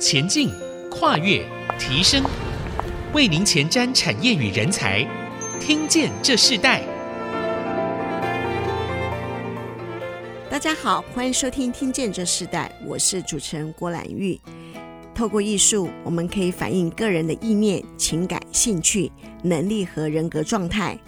前进、跨越、提升，为您前瞻产业与人才。听见这世代。大家好，欢迎收听《听见这世代》，我是主持人郭兰玉。透过艺术，我们可以反映个人的意念、情感、兴趣、能力和人格状态。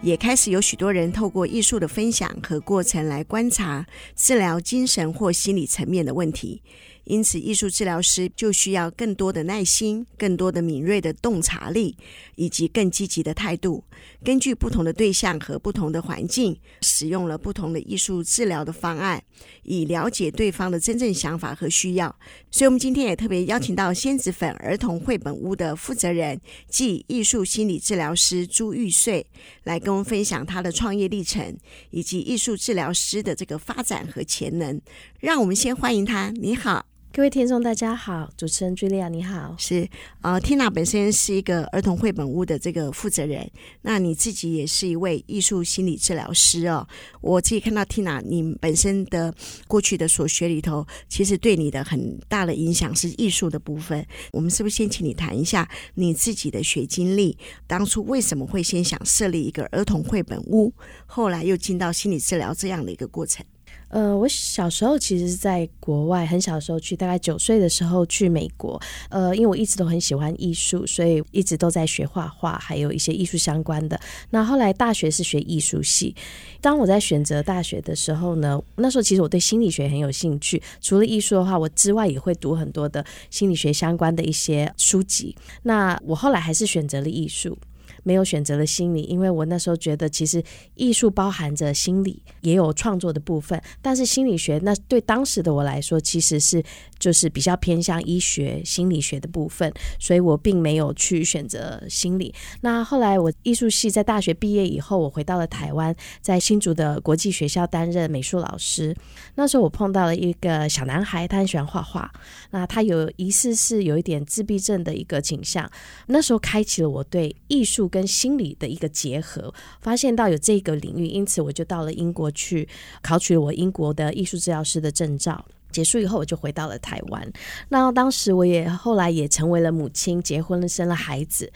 也开始有许多人透过艺术的分享和过程来观察、治疗精神或心理层面的问题。因此，艺术治疗师就需要更多的耐心、更多的敏锐的洞察力，以及更积极的态度。根据不同的对象和不同的环境，使用了不同的艺术治疗的方案，以了解对方的真正想法和需要。所以，我们今天也特别邀请到仙子粉儿童绘本屋的负责人，即艺术心理治疗师朱玉穗，来跟我们分享他的创业历程，以及艺术治疗师的这个发展和潜能。让我们先欢迎他。你好。各位听众，大家好，主持人茱莉亚你好，是呃，Tina 本身是一个儿童绘本屋的这个负责人，那你自己也是一位艺术心理治疗师哦。我自己看到 Tina 你本身的过去的所学里头，其实对你的很大的影响是艺术的部分。我们是不是先请你谈一下你自己的学经历？当初为什么会先想设立一个儿童绘本屋，后来又进到心理治疗这样的一个过程？呃，我小时候其实是在国外，很小的时候去，大概九岁的时候去美国。呃，因为我一直都很喜欢艺术，所以一直都在学画画，还有一些艺术相关的。那后来大学是学艺术系。当我在选择大学的时候呢，那时候其实我对心理学很有兴趣。除了艺术的话，我之外也会读很多的心理学相关的一些书籍。那我后来还是选择了艺术。没有选择了心理，因为我那时候觉得，其实艺术包含着心理，也有创作的部分。但是心理学，那对当时的我来说，其实是就是比较偏向医学、心理学的部分，所以我并没有去选择心理。那后来我艺术系在大学毕业以后，我回到了台湾，在新竹的国际学校担任美术老师。那时候我碰到了一个小男孩，他很喜欢画画，那他有疑似是有一点自闭症的一个倾向。那时候开启了我对艺术跟心理的一个结合，发现到有这个领域，因此我就到了英国去考取我英国的艺术治疗师的证照。结束以后，我就回到了台湾。那当时我也后来也成为了母亲，结婚了，生了孩子。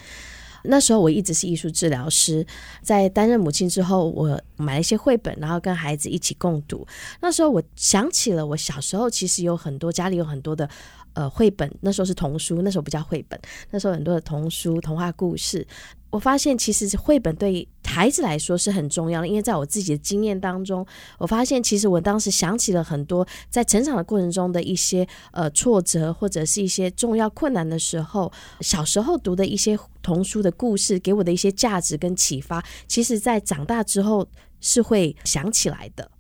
那时候我一直是艺术治疗师，在担任母亲之后，我买了一些绘本，然后跟孩子一起共读。那时候我想起了我小时候，其实有很多家里有很多的。呃，绘本那时候是童书，那时候不叫绘本，那时候很多的童书、童话故事。我发现其实绘本对孩子来说是很重要的，因为在我自己的经验当中，我发现其实我当时想起了很多在成长的过程中的一些呃挫折，或者是一些重要困难的时候，小时候读的一些童书的故事给我的一些价值跟启发，其实在长大之后是会想起来的。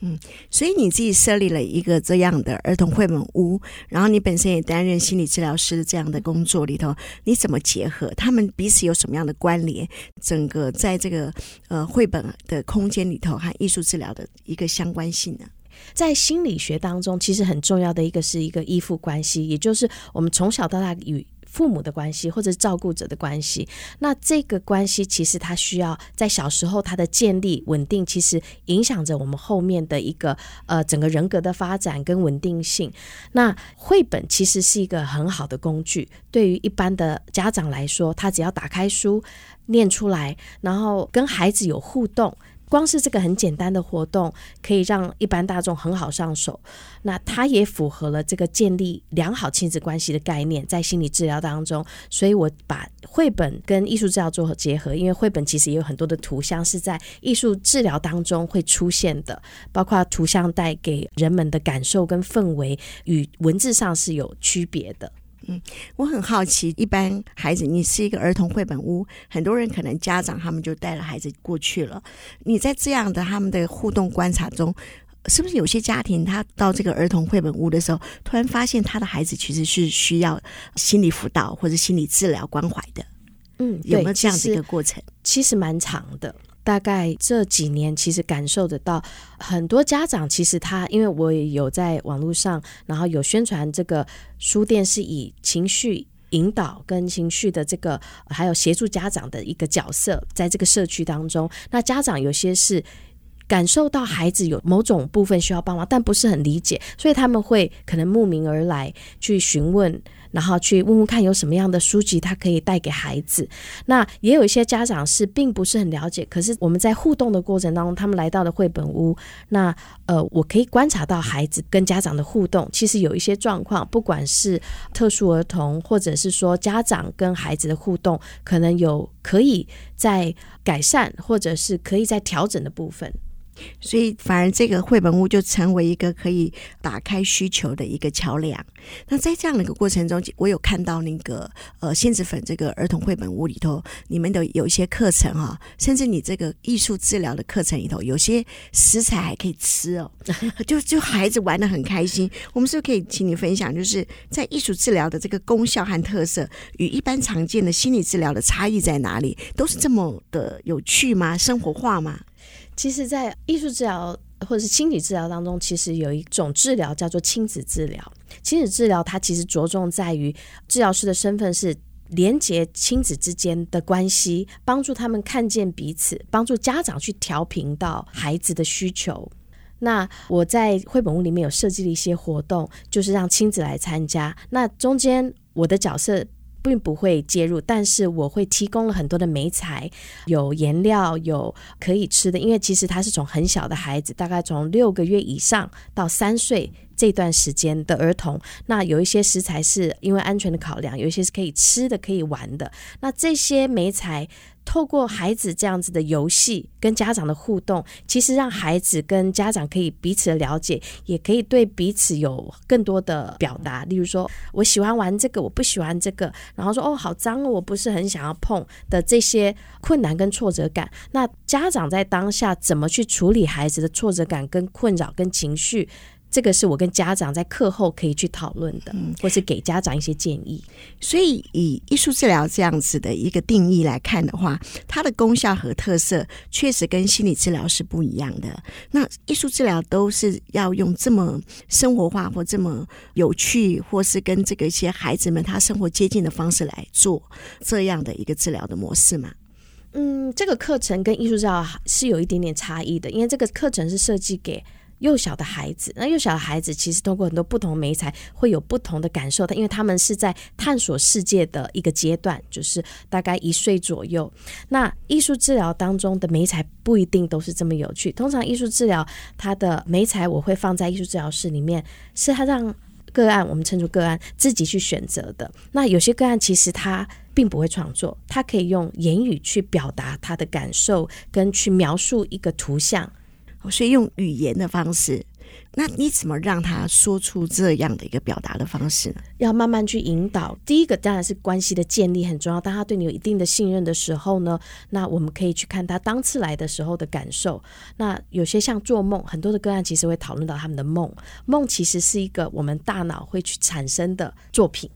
嗯，所以你自己设立了一个这样的儿童绘本屋，然后你本身也担任心理治疗师这样的工作里头，你怎么结合他们彼此有什么样的关联？整个在这个呃绘本的空间里头和艺术治疗的一个相关性呢？在心理学当中，其实很重要的一个是一个依附关系，也就是我们从小到大与。父母的关系或者照顾者的关系，那这个关系其实它需要在小时候它的建立稳定，其实影响着我们后面的一个呃整个人格的发展跟稳定性。那绘本其实是一个很好的工具，对于一般的家长来说，他只要打开书念出来，然后跟孩子有互动。光是这个很简单的活动，可以让一般大众很好上手。那它也符合了这个建立良好亲子关系的概念，在心理治疗当中。所以我把绘本跟艺术治疗做结合，因为绘本其实也有很多的图像是在艺术治疗当中会出现的，包括图像带给人们的感受跟氛围与文字上是有区别的。嗯，我很好奇，一般孩子，你是一个儿童绘本屋，很多人可能家长他们就带了孩子过去了。你在这样的他们的互动观察中，是不是有些家庭他到这个儿童绘本屋的时候，突然发现他的孩子其实是需要心理辅导或者心理治疗关怀的？嗯，有没有这样的一个过程？其实蛮长的。大概这几年，其实感受得到很多家长，其实他因为我也有在网络上，然后有宣传这个书店是以情绪引导跟情绪的这个，还有协助家长的一个角色，在这个社区当中，那家长有些是感受到孩子有某种部分需要帮忙，但不是很理解，所以他们会可能慕名而来去询问。然后去问问看有什么样的书籍，他可以带给孩子。那也有一些家长是并不是很了解，可是我们在互动的过程当中，他们来到了绘本屋。那呃，我可以观察到孩子跟家长的互动，其实有一些状况，不管是特殊儿童，或者是说家长跟孩子的互动，可能有可以在改善，或者是可以在调整的部分。所以，反而这个绘本屋就成为一个可以打开需求的一个桥梁。那在这样的一个过程中，我有看到那个呃，仙子粉这个儿童绘本屋里头，你们的有一些课程哈，甚至你这个艺术治疗的课程里头，有些食材还可以吃哦，就就孩子玩得很开心。我们是不是可以请你分享，就是在艺术治疗的这个功效和特色，与一般常见的心理治疗的差异在哪里？都是这么的有趣吗？生活化吗？其实，在艺术治疗或者是心理治疗当中，其实有一种治疗叫做亲子治疗。亲子治疗它其实着重在于治疗师的身份是连接亲子之间的关系，帮助他们看见彼此，帮助家长去调频到孩子的需求。那我在绘本屋里面有设计了一些活动，就是让亲子来参加。那中间我的角色。并不会介入，但是我会提供了很多的媒材，有颜料，有可以吃的。因为其实他是从很小的孩子，大概从六个月以上到三岁这段时间的儿童，那有一些食材是因为安全的考量，有一些是可以吃的、可以玩的。那这些媒材。透过孩子这样子的游戏跟家长的互动，其实让孩子跟家长可以彼此的了解，也可以对彼此有更多的表达。例如说，我喜欢玩这个，我不喜欢这个，然后说哦，好脏哦，我不是很想要碰的这些困难跟挫折感。那家长在当下怎么去处理孩子的挫折感跟困扰跟情绪？这个是我跟家长在课后可以去讨论的，或是给家长一些建议。所以，以艺术治疗这样子的一个定义来看的话，它的功效和特色确实跟心理治疗是不一样的。那艺术治疗都是要用这么生活化或这么有趣，或是跟这个一些孩子们他生活接近的方式来做这样的一个治疗的模式嘛？嗯，这个课程跟艺术治疗是有一点点差异的，因为这个课程是设计给。幼小的孩子，那幼小的孩子其实通过很多不同的媒材会有不同的感受，他因为他们是在探索世界的一个阶段，就是大概一岁左右。那艺术治疗当中的媒材不一定都是这么有趣，通常艺术治疗它的媒材我会放在艺术治疗室里面，是他让个案，我们称作个案自己去选择的。那有些个案其实他并不会创作，他可以用言语去表达他的感受，跟去描述一个图像。所以用语言的方式，那你怎么让他说出这样的一个表达的方式呢？要慢慢去引导。第一个当然是关系的建立很重要。当他对你有一定的信任的时候呢，那我们可以去看他当次来的时候的感受。那有些像做梦，很多的个案其实会讨论到他们的梦。梦其实是一个我们大脑会去产生的作品。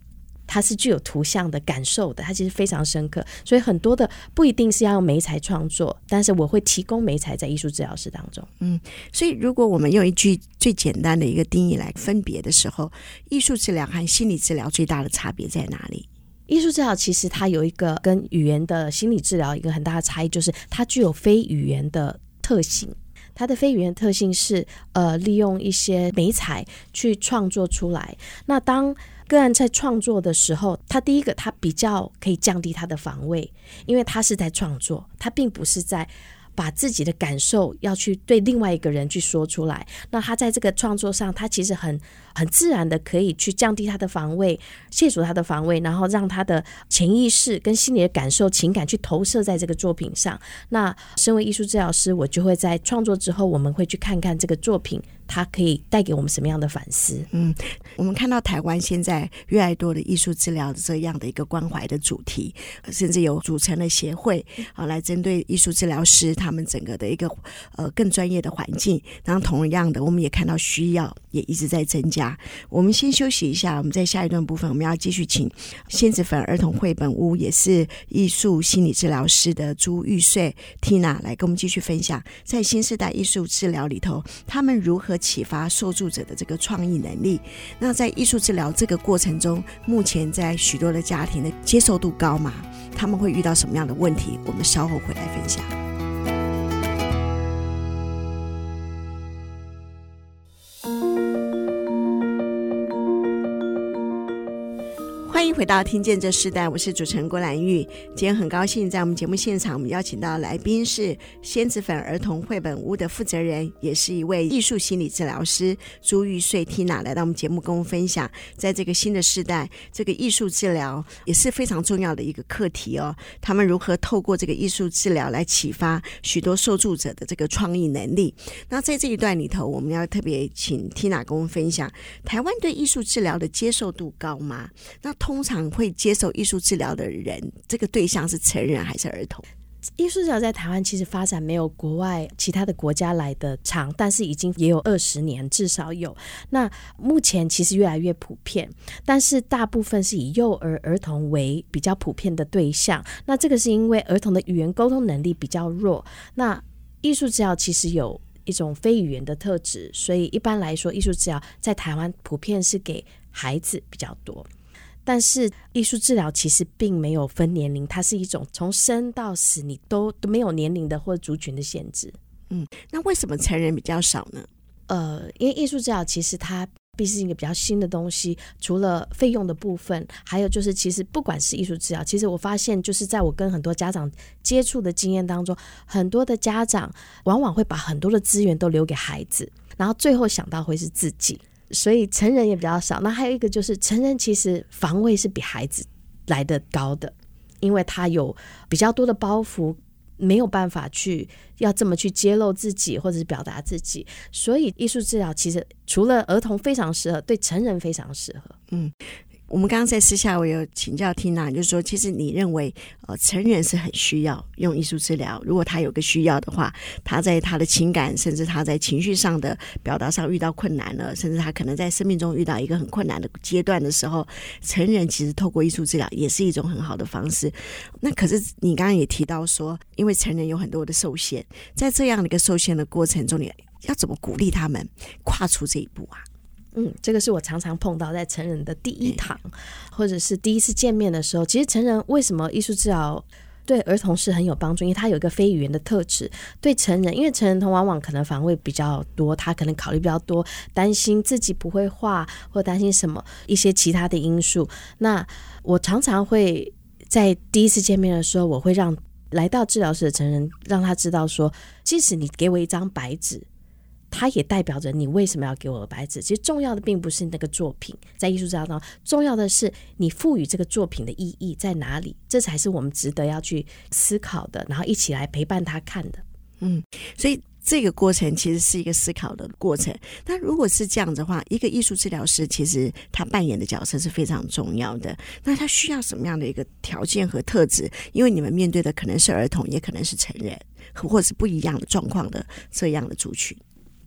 它是具有图像的感受的，它其实非常深刻，所以很多的不一定是要用媒材创作，但是我会提供媒材在艺术治疗室当中。嗯，所以如果我们用一句最简单的一个定义来分别的时候，艺术治疗和心理治疗最大的差别在哪里？艺术治疗其实它有一个跟语言的心理治疗一个很大的差异，就是它具有非语言的特性。它的非语言特性是呃，利用一些媒材去创作出来。那当个案在创作的时候，他第一个他比较可以降低他的防卫，因为他是在创作，他并不是在把自己的感受要去对另外一个人去说出来。那他在这个创作上，他其实很很自然的可以去降低他的防卫，卸除他的防卫，然后让他的潜意识跟心理的感受、情感去投射在这个作品上。那身为艺术治疗师，我就会在创作之后，我们会去看看这个作品。它可以带给我们什么样的反思？嗯，我们看到台湾现在越来越多的艺术治疗这样的一个关怀的主题，甚至有组成了协会啊，来针对艺术治疗师他们整个的一个呃更专业的环境。然后同样的，我们也看到需要也一直在增加。我们先休息一下，我们在下一段部分我们要继续请仙子粉儿童绘本屋也是艺术心理治疗师的朱玉穗 Tina 来跟我们继续分享，在新时代艺术治疗里头，他们如何。启发受助者的这个创意能力。那在艺术治疗这个过程中，目前在许多的家庭的接受度高吗？他们会遇到什么样的问题？我们稍后回来分享。欢迎回到《听见这世代》，我是主持人郭兰玉。今天很高兴在我们节目现场，我们邀请到来宾是仙子粉儿童绘本屋的负责人，也是一位艺术心理治疗师朱玉穗 Tina 来到我们节目，跟我们分享，在这个新的时代，这个艺术治疗也是非常重要的一个课题哦。他们如何透过这个艺术治疗来启发许多受助者的这个创意能力？那在这一段里头，我们要特别请 Tina 跟我们分享，台湾对艺术治疗的接受度高吗？那通通常会接受艺术治疗的人，这个对象是成人还是儿童？艺术治疗在台湾其实发展没有国外其他的国家来的长，但是已经也有二十年，至少有。那目前其实越来越普遍，但是大部分是以幼儿儿童为比较普遍的对象。那这个是因为儿童的语言沟通能力比较弱。那艺术治疗其实有一种非语言的特质，所以一般来说，艺术治疗在台湾普遍是给孩子比较多。但是艺术治疗其实并没有分年龄，它是一种从生到死你都都没有年龄的或者族群的限制。嗯，那为什么成人比较少呢？呃，因为艺术治疗其实它毕竟是一个比较新的东西，除了费用的部分，还有就是其实不管是艺术治疗，其实我发现就是在我跟很多家长接触的经验当中，很多的家长往往会把很多的资源都留给孩子，然后最后想到会是自己。所以成人也比较少。那还有一个就是，成人其实防卫是比孩子来得高的，因为他有比较多的包袱，没有办法去要这么去揭露自己或者是表达自己。所以艺术治疗其实除了儿童非常适合，对成人非常适合。嗯。我们刚刚在私下，我有请教 Tina，就是说，其实你认为，呃，成人是很需要用艺术治疗。如果他有个需要的话，他在他的情感，甚至他在情绪上的表达上遇到困难了，甚至他可能在生命中遇到一个很困难的阶段的时候，成人其实透过艺术治疗也是一种很好的方式。那可是你刚刚也提到说，因为成人有很多的受限，在这样的一个受限的过程中，你要怎么鼓励他们跨出这一步啊？嗯，这个是我常常碰到在成人的第一堂，或者是第一次见面的时候。其实成人为什么艺术治疗对儿童是很有帮助？因为他有一个非语言的特质。对成人，因为成人童往往可能防卫比较多，他可能考虑比较多，担心自己不会画，或担心什么一些其他的因素。那我常常会在第一次见面的时候，我会让来到治疗室的成人让他知道说，即使你给我一张白纸。它也代表着你为什么要给我白纸？其实重要的并不是那个作品，在艺术治疗当中，重要的是你赋予这个作品的意义在哪里，这才是我们值得要去思考的，然后一起来陪伴他看的。嗯，所以这个过程其实是一个思考的过程。那如果是这样的话，一个艺术治疗师其实他扮演的角色是非常重要的。那他需要什么样的一个条件和特质？因为你们面对的可能是儿童，也可能是成人，或者是不一样的状况的这样的族群。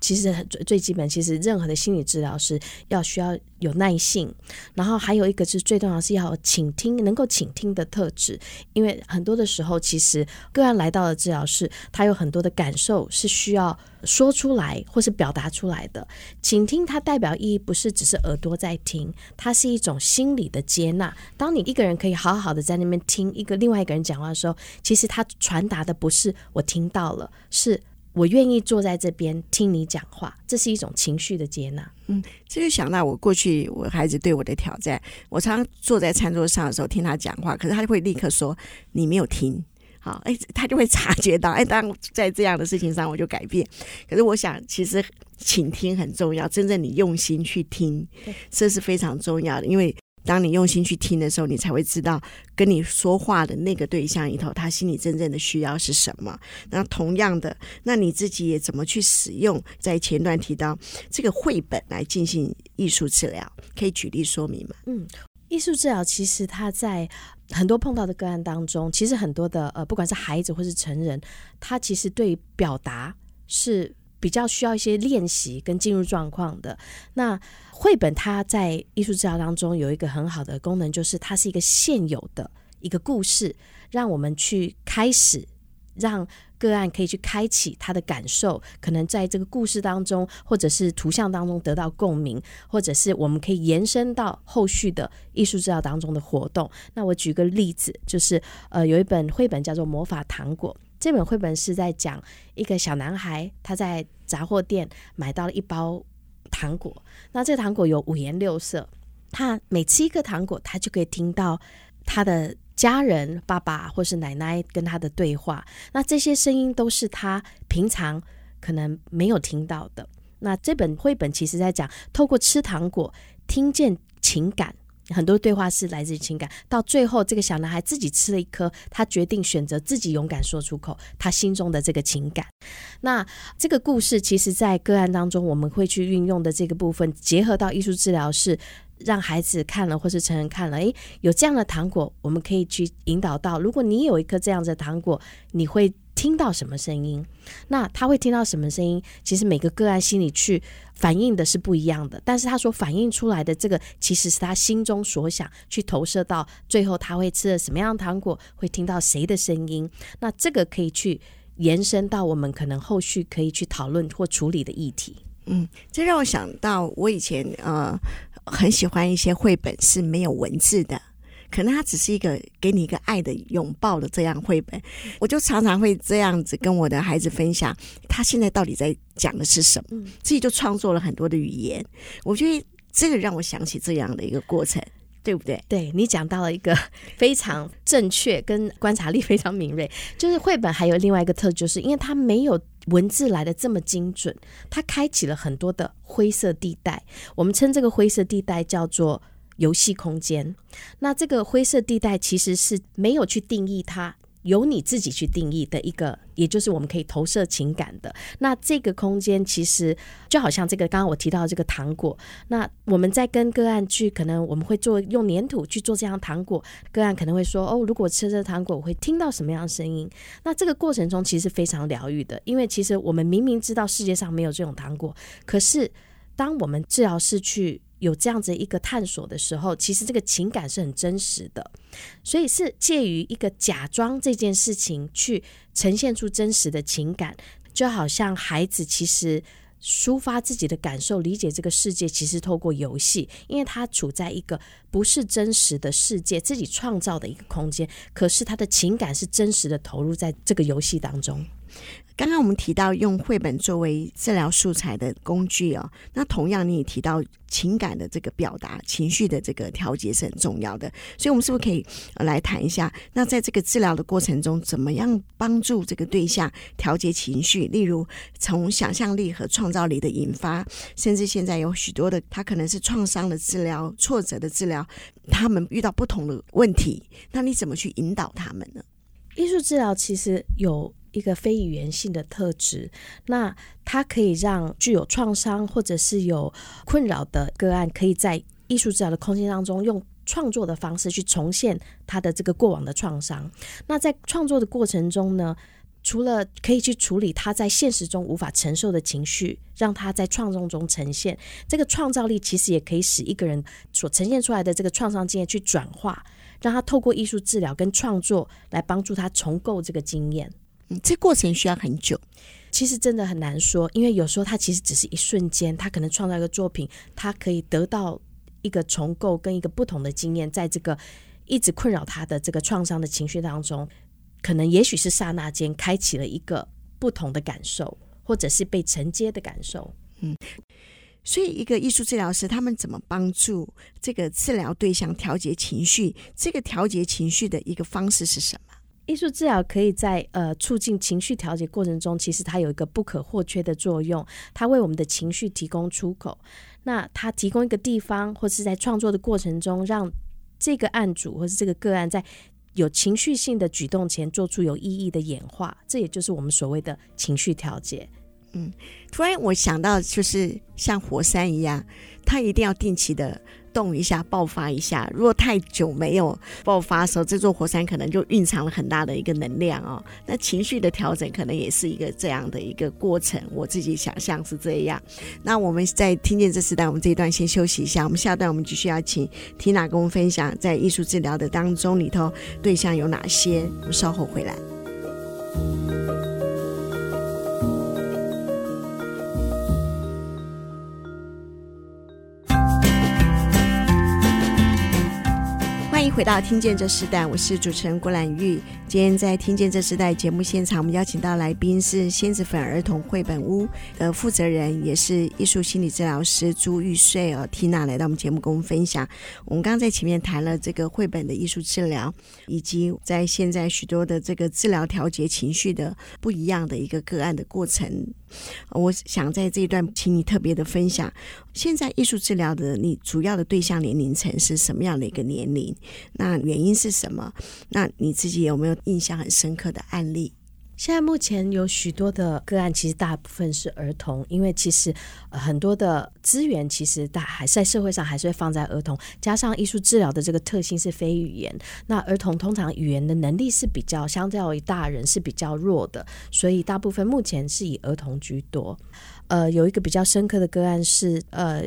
其实最最基本，其实任何的心理治疗师要需要有耐性，然后还有一个是最重要是要倾听，能够倾听的特质。因为很多的时候，其实个案来到了治疗室，他有很多的感受是需要说出来或是表达出来的。倾听它代表意义不是只是耳朵在听，它是一种心理的接纳。当你一个人可以好好的在那边听一个另外一个人讲话的时候，其实他传达的不是我听到了，是。我愿意坐在这边听你讲话，这是一种情绪的接纳。嗯，这就想到我过去我孩子对我的挑战。我常常坐在餐桌上的时候听他讲话，可是他就会立刻说你没有听。好，哎，他就会察觉到，哎，当在这样的事情上我就改变。可是我想，其实倾听很重要，真正你用心去听，这是非常重要的，因为。当你用心去听的时候，你才会知道跟你说话的那个对象里头，他心里真正的需要是什么。那同样的，那你自己也怎么去使用？在前段提到这个绘本来进行艺术治疗，可以举例说明吗？嗯，艺术治疗其实他在很多碰到的个案当中，其实很多的呃，不管是孩子或是成人，他其实对表达是比较需要一些练习跟进入状况的。那绘本它在艺术治疗当中有一个很好的功能，就是它是一个现有的一个故事，让我们去开始，让个案可以去开启他的感受，可能在这个故事当中或者是图像当中得到共鸣，或者是我们可以延伸到后续的艺术治疗当中的活动。那我举个例子，就是呃有一本绘本叫做《魔法糖果》，这本绘本是在讲一个小男孩他在杂货店买到了一包。糖果，那这糖果有五颜六色，他每吃一颗糖果，他就可以听到他的家人、爸爸或是奶奶跟他的对话。那这些声音都是他平常可能没有听到的。那这本绘本其实在讲，透过吃糖果听见情感。很多对话是来自于情感，到最后这个小男孩自己吃了一颗，他决定选择自己勇敢说出口他心中的这个情感。那这个故事其实，在个案当中，我们会去运用的这个部分，结合到艺术治疗，是让孩子看了或是成人看了，诶，有这样的糖果，我们可以去引导到，如果你有一颗这样的糖果，你会。听到什么声音？那他会听到什么声音？其实每个个案心里去反映的是不一样的，但是他所反映出来的这个，其实是他心中所想，去投射到最后他会吃了什么样的糖果，会听到谁的声音。那这个可以去延伸到我们可能后续可以去讨论或处理的议题。嗯，这让我想到我以前呃很喜欢一些绘本是没有文字的。可能它只是一个给你一个爱的拥抱的这样绘本，我就常常会这样子跟我的孩子分享，他现在到底在讲的是什么，自己就创作了很多的语言。我觉得这个让我想起这样的一个过程，对不对？对，你讲到了一个非常正确，跟观察力非常敏锐。就是绘本还有另外一个特质，就是因为它没有文字来的这么精准，它开启了很多的灰色地带。我们称这个灰色地带叫做。游戏空间，那这个灰色地带其实是没有去定义它，由你自己去定义的一个，也就是我们可以投射情感的。那这个空间其实就好像这个刚刚我提到的这个糖果，那我们在跟个案去，可能我们会做用粘土去做这样糖果，个案可能会说哦，如果吃这糖果，我会听到什么样的声音？那这个过程中其实非常疗愈的，因为其实我们明明知道世界上没有这种糖果，可是当我们治疗师去。有这样子一个探索的时候，其实这个情感是很真实的，所以是介于一个假装这件事情去呈现出真实的情感，就好像孩子其实抒发自己的感受，理解这个世界，其实透过游戏，因为他处在一个不是真实的世界，自己创造的一个空间，可是他的情感是真实的投入在这个游戏当中。刚刚我们提到用绘本作为治疗素材的工具哦，那同样你也提到情感的这个表达、情绪的这个调节是很重要的，所以我们是不是可以来谈一下？那在这个治疗的过程中，怎么样帮助这个对象调节情绪？例如从想象力和创造力的引发，甚至现在有许多的他可能是创伤的治疗、挫折的治疗，他们遇到不同的问题，那你怎么去引导他们呢？艺术治疗其实有。一个非语言性的特质，那它可以让具有创伤或者是有困扰的个案，可以在艺术治疗的空间当中，用创作的方式去重现他的这个过往的创伤。那在创作的过程中呢，除了可以去处理他在现实中无法承受的情绪，让他在创作中呈现，这个创造力其实也可以使一个人所呈现出来的这个创伤经验去转化，让他透过艺术治疗跟创作来帮助他重构这个经验。这过程需要很久，其实真的很难说，因为有时候他其实只是一瞬间，他可能创造一个作品，他可以得到一个重构跟一个不同的经验，在这个一直困扰他的这个创伤的情绪当中，可能也许是刹那间开启了一个不同的感受，或者是被承接的感受。嗯，所以一个艺术治疗师他们怎么帮助这个治疗对象调节情绪？这个调节情绪的一个方式是什么？艺术治疗可以在呃促进情绪调节过程中，其实它有一个不可或缺的作用，它为我们的情绪提供出口。那它提供一个地方，或是在创作的过程中，让这个案主或是这个个案在有情绪性的举动前做出有意义的演化，这也就是我们所谓的情绪调节。嗯，突然我想到，就是像火山一样，它一定要定期的。动一下，爆发一下。如果太久没有爆发的时候，这座火山可能就蕴藏了很大的一个能量哦。那情绪的调整可能也是一个这样的一个过程。我自己想象是这样。那我们在听见这时代，我们这一段先休息一下。我们下段我们继续要请缇娜跟我们分享，在艺术治疗的当中里头对象有哪些。我们稍后回来。回到《听见这时代》，我是主持人郭兰玉。今天在《听见这时代》节目现场，我们邀请到来宾是仙子粉儿童绘本屋的负责人，也是艺术心理治疗师朱玉穗哦，Tina 来到我们节目跟我们分享。我们刚刚在前面谈了这个绘本的艺术治疗，以及在现在许多的这个治疗调节情绪的不一样的一个个案的过程。我想在这一段，请你特别的分享，现在艺术治疗的你主要的对象年龄层是什么样的一个年龄？那原因是什么？那你自己有没有印象很深刻的案例？现在目前有许多的个案，其实大部分是儿童，因为其实、呃、很多的资源其实大还在社会上还是会放在儿童，加上艺术治疗的这个特性是非语言，那儿童通常语言的能力是比较相较于大人是比较弱的，所以大部分目前是以儿童居多。呃，有一个比较深刻的个案是，呃，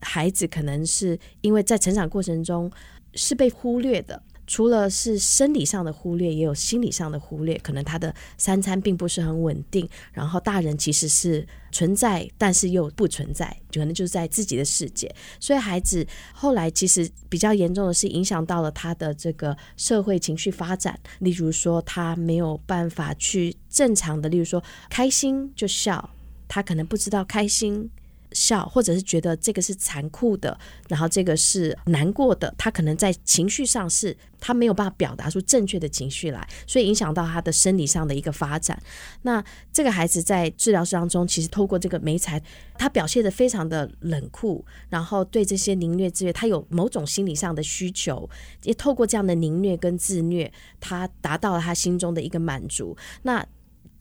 孩子可能是因为在成长过程中是被忽略的。除了是生理上的忽略，也有心理上的忽略。可能他的三餐并不是很稳定，然后大人其实是存在，但是又不存在，可能就是在自己的世界。所以孩子后来其实比较严重的是影响到了他的这个社会情绪发展。例如说，他没有办法去正常的，例如说开心就笑，他可能不知道开心。笑，或者是觉得这个是残酷的，然后这个是难过的，他可能在情绪上是他没有办法表达出正确的情绪来，所以影响到他的生理上的一个发展。那这个孩子在治疗室当中，其实透过这个媒材，他表现得非常的冷酷，然后对这些凌虐自虐，他有某种心理上的需求，也透过这样的凌虐跟自虐，他达到了他心中的一个满足。那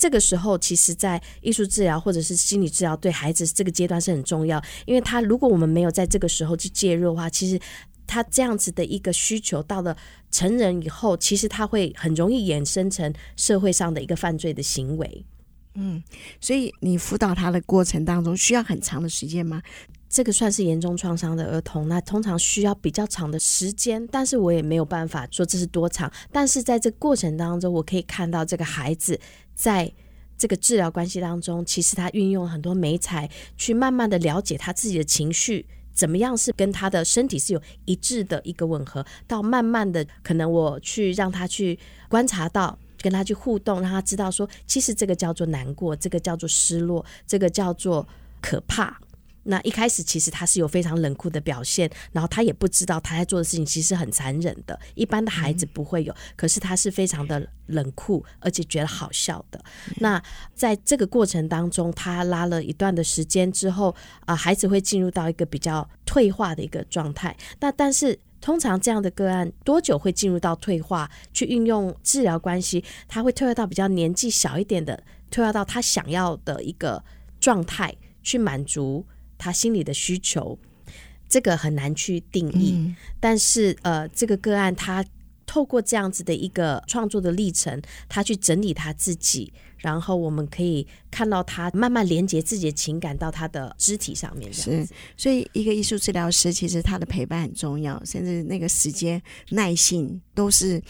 这个时候，其实，在艺术治疗或者是心理治疗，对孩子这个阶段是很重要。因为他如果我们没有在这个时候去介入的话，其实他这样子的一个需求，到了成人以后，其实他会很容易衍生成社会上的一个犯罪的行为。嗯，所以你辅导他的过程当中，需要很长的时间吗？这个算是严重创伤的儿童，那通常需要比较长的时间，但是我也没有办法说这是多长。但是在这过程当中，我可以看到这个孩子在这个治疗关系当中，其实他运用很多媒材去慢慢的了解他自己的情绪怎么样是跟他的身体是有一致的一个吻合，到慢慢的可能我去让他去观察到，跟他去互动，让他知道说，其实这个叫做难过，这个叫做失落，这个叫做可怕。那一开始其实他是有非常冷酷的表现，然后他也不知道他在做的事情其实很残忍的，一般的孩子不会有，可是他是非常的冷酷，而且觉得好笑的。那在这个过程当中，他拉了一段的时间之后，啊，孩子会进入到一个比较退化的一个状态。那但是通常这样的个案多久会进入到退化？去运用治疗关系，他会退化到比较年纪小一点的，退化到他想要的一个状态去满足。他心里的需求，这个很难去定义。嗯、但是，呃，这个个案他透过这样子的一个创作的历程，他去整理他自己，然后我们可以看到他慢慢连接自己的情感到他的肢体上面。是，所以一个艺术治疗师其实他的陪伴很重要，甚至那个时间、耐性都是。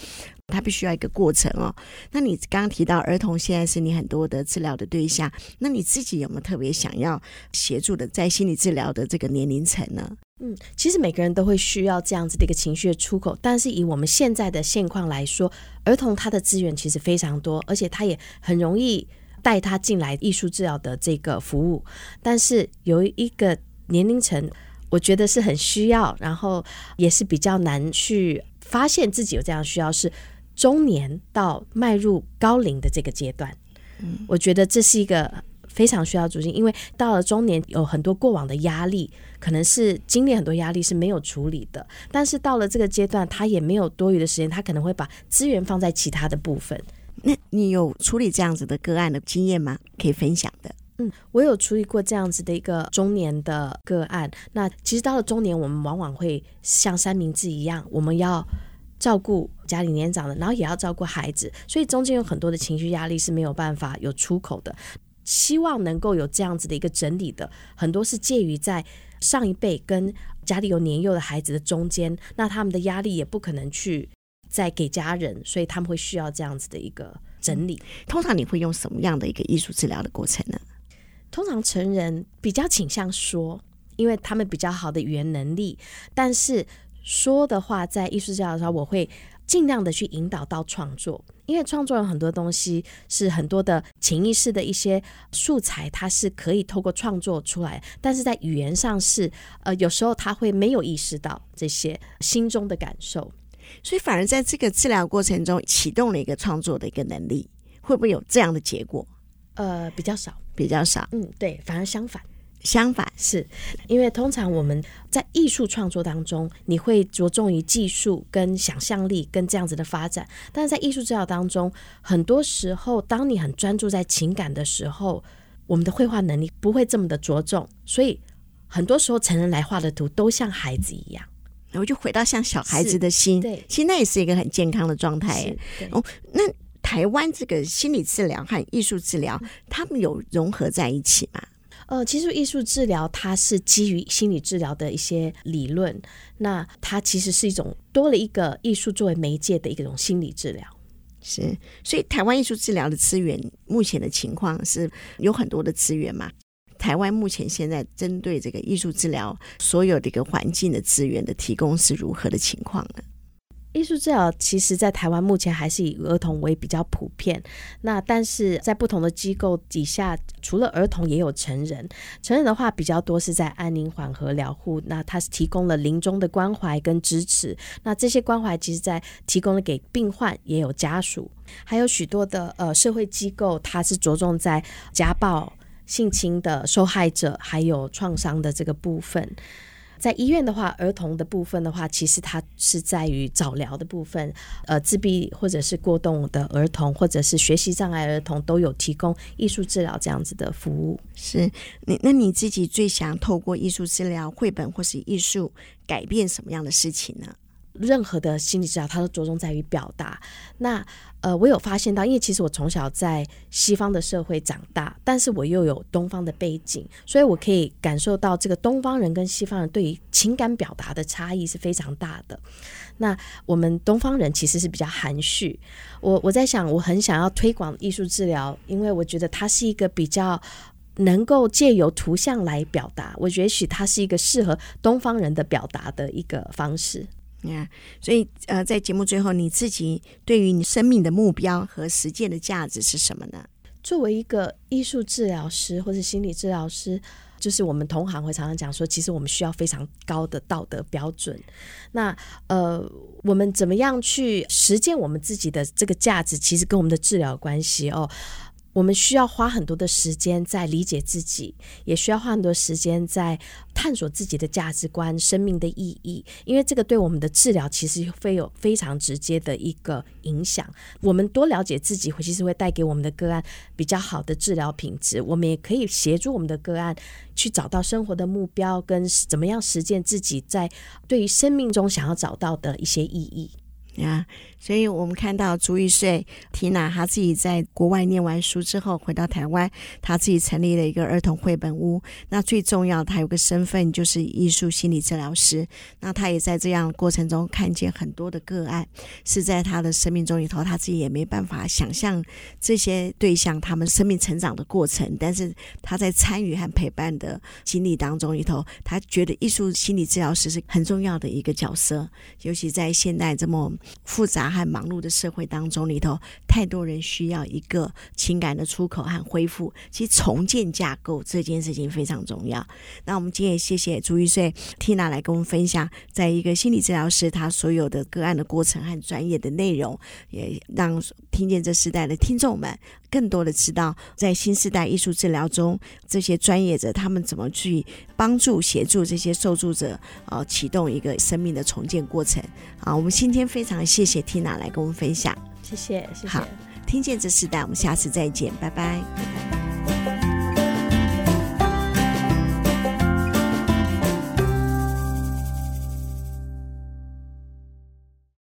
他必须要一个过程哦。那你刚刚提到儿童现在是你很多的治疗的对象，那你自己有没有特别想要协助的在心理治疗的这个年龄层呢？嗯，其实每个人都会需要这样子的一个情绪的出口，但是以我们现在的现况来说，儿童他的资源其实非常多，而且他也很容易带他进来艺术治疗的这个服务。但是有一个年龄层，我觉得是很需要，然后也是比较难去发现自己有这样需要是。中年到迈入高龄的这个阶段，嗯，我觉得这是一个非常需要注意，因为到了中年有很多过往的压力，可能是经历很多压力是没有处理的，但是到了这个阶段，他也没有多余的时间，他可能会把资源放在其他的部分。那你有处理这样子的个案的经验吗？可以分享的？嗯，我有处理过这样子的一个中年的个案。那其实到了中年，我们往往会像三明治一样，我们要。照顾家里年长的，然后也要照顾孩子，所以中间有很多的情绪压力是没有办法有出口的。希望能够有这样子的一个整理的，很多是介于在上一辈跟家里有年幼的孩子的中间，那他们的压力也不可能去再给家人，所以他们会需要这样子的一个整理。通常你会用什么样的一个艺术治疗的过程呢？通常成人比较倾向说，因为他们比较好的语言能力，但是。说的话，在艺术治疗的时候，我会尽量的去引导到创作，因为创作有很多东西是很多的潜意识的一些素材，它是可以透过创作出来，但是在语言上是呃，有时候他会没有意识到这些心中的感受，所以反而在这个治疗过程中启动了一个创作的一个能力，会不会有这样的结果？呃，比较少，比较少，嗯，对，反而相反。相反是，因为通常我们在艺术创作当中，你会着重于技术跟想象力跟这样子的发展，但是在艺术治疗当中，很多时候当你很专注在情感的时候，我们的绘画能力不会这么的着重，所以很多时候成人来画的图都像孩子一样，然后就回到像小孩子的心，对，其实那也是一个很健康的状态。哦，那台湾这个心理治疗和艺术治疗，他们有融合在一起吗？呃，其实艺术治疗它是基于心理治疗的一些理论，那它其实是一种多了一个艺术作为媒介的一种心理治疗。是，所以台湾艺术治疗的资源目前的情况是有很多的资源嘛？台湾目前现在针对这个艺术治疗所有的一个环境的资源的提供是如何的情况呢？艺术治疗其实，在台湾目前还是以儿童为比较普遍。那但是在不同的机构底下，除了儿童，也有成人。成人的话比较多是在安宁缓和疗护，那它是提供了临终的关怀跟支持。那这些关怀其实，在提供了给病患，也有家属，还有许多的呃社会机构，它是着重在家暴、性侵的受害者，还有创伤的这个部分。在医院的话，儿童的部分的话，其实它是在于早疗的部分，呃，自闭或者是过动的儿童，或者是学习障碍儿童，都有提供艺术治疗这样子的服务。是你，那你自己最想透过艺术治疗、绘本或是艺术改变什么样的事情呢？任何的心理治疗，它都着重在于表达。那呃，我有发现到，因为其实我从小在西方的社会长大，但是我又有东方的背景，所以我可以感受到这个东方人跟西方人对于情感表达的差异是非常大的。那我们东方人其实是比较含蓄。我我在想，我很想要推广艺术治疗，因为我觉得它是一个比较能够借由图像来表达。我觉得许它是一个适合东方人的表达的一个方式。Yeah, 所以呃，在节目最后，你自己对于你生命的目标和实践的价值是什么呢？作为一个艺术治疗师或者心理治疗师，就是我们同行会常常讲说，其实我们需要非常高的道德标准。那呃，我们怎么样去实践我们自己的这个价值，其实跟我们的治疗关系哦。我们需要花很多的时间在理解自己，也需要花很多时间在探索自己的价值观、生命的意义，因为这个对我们的治疗其实会有非常直接的一个影响。我们多了解自己，其实会带给我们的个案比较好的治疗品质。我们也可以协助我们的个案去找到生活的目标，跟怎么样实践自己在对于生命中想要找到的一些意义。呀所以我们看到朱玉穗缇娜，她自己在国外念完书之后回到台湾，她自己成立了一个儿童绘本屋。那最重要，她有个身份就是艺术心理治疗师。那她也在这样的过程中看见很多的个案，是在她的生命中里头，她自己也没办法想象这些对象他们生命成长的过程。但是她在参与和陪伴的经历当中里头，她觉得艺术心理治疗师是很重要的一个角色，尤其在现代这么。复杂和忙碌的社会当中，里头太多人需要一个情感的出口和恢复。其实重建架构这件事情非常重要。那我们今天也谢谢朱玉穗缇娜来跟我们分享，在一个心理治疗师他所有的个案的过程和专业的内容，也让听见这时代的听众们更多的知道，在新时代艺术治疗中，这些专业者他们怎么去帮助协助这些受助者，呃，启动一个生命的重建过程。啊，我们今天非常谢谢缇娜来跟我们分享，谢谢，谢谢。好，听见这时代，我们下次再见，拜拜。拜拜。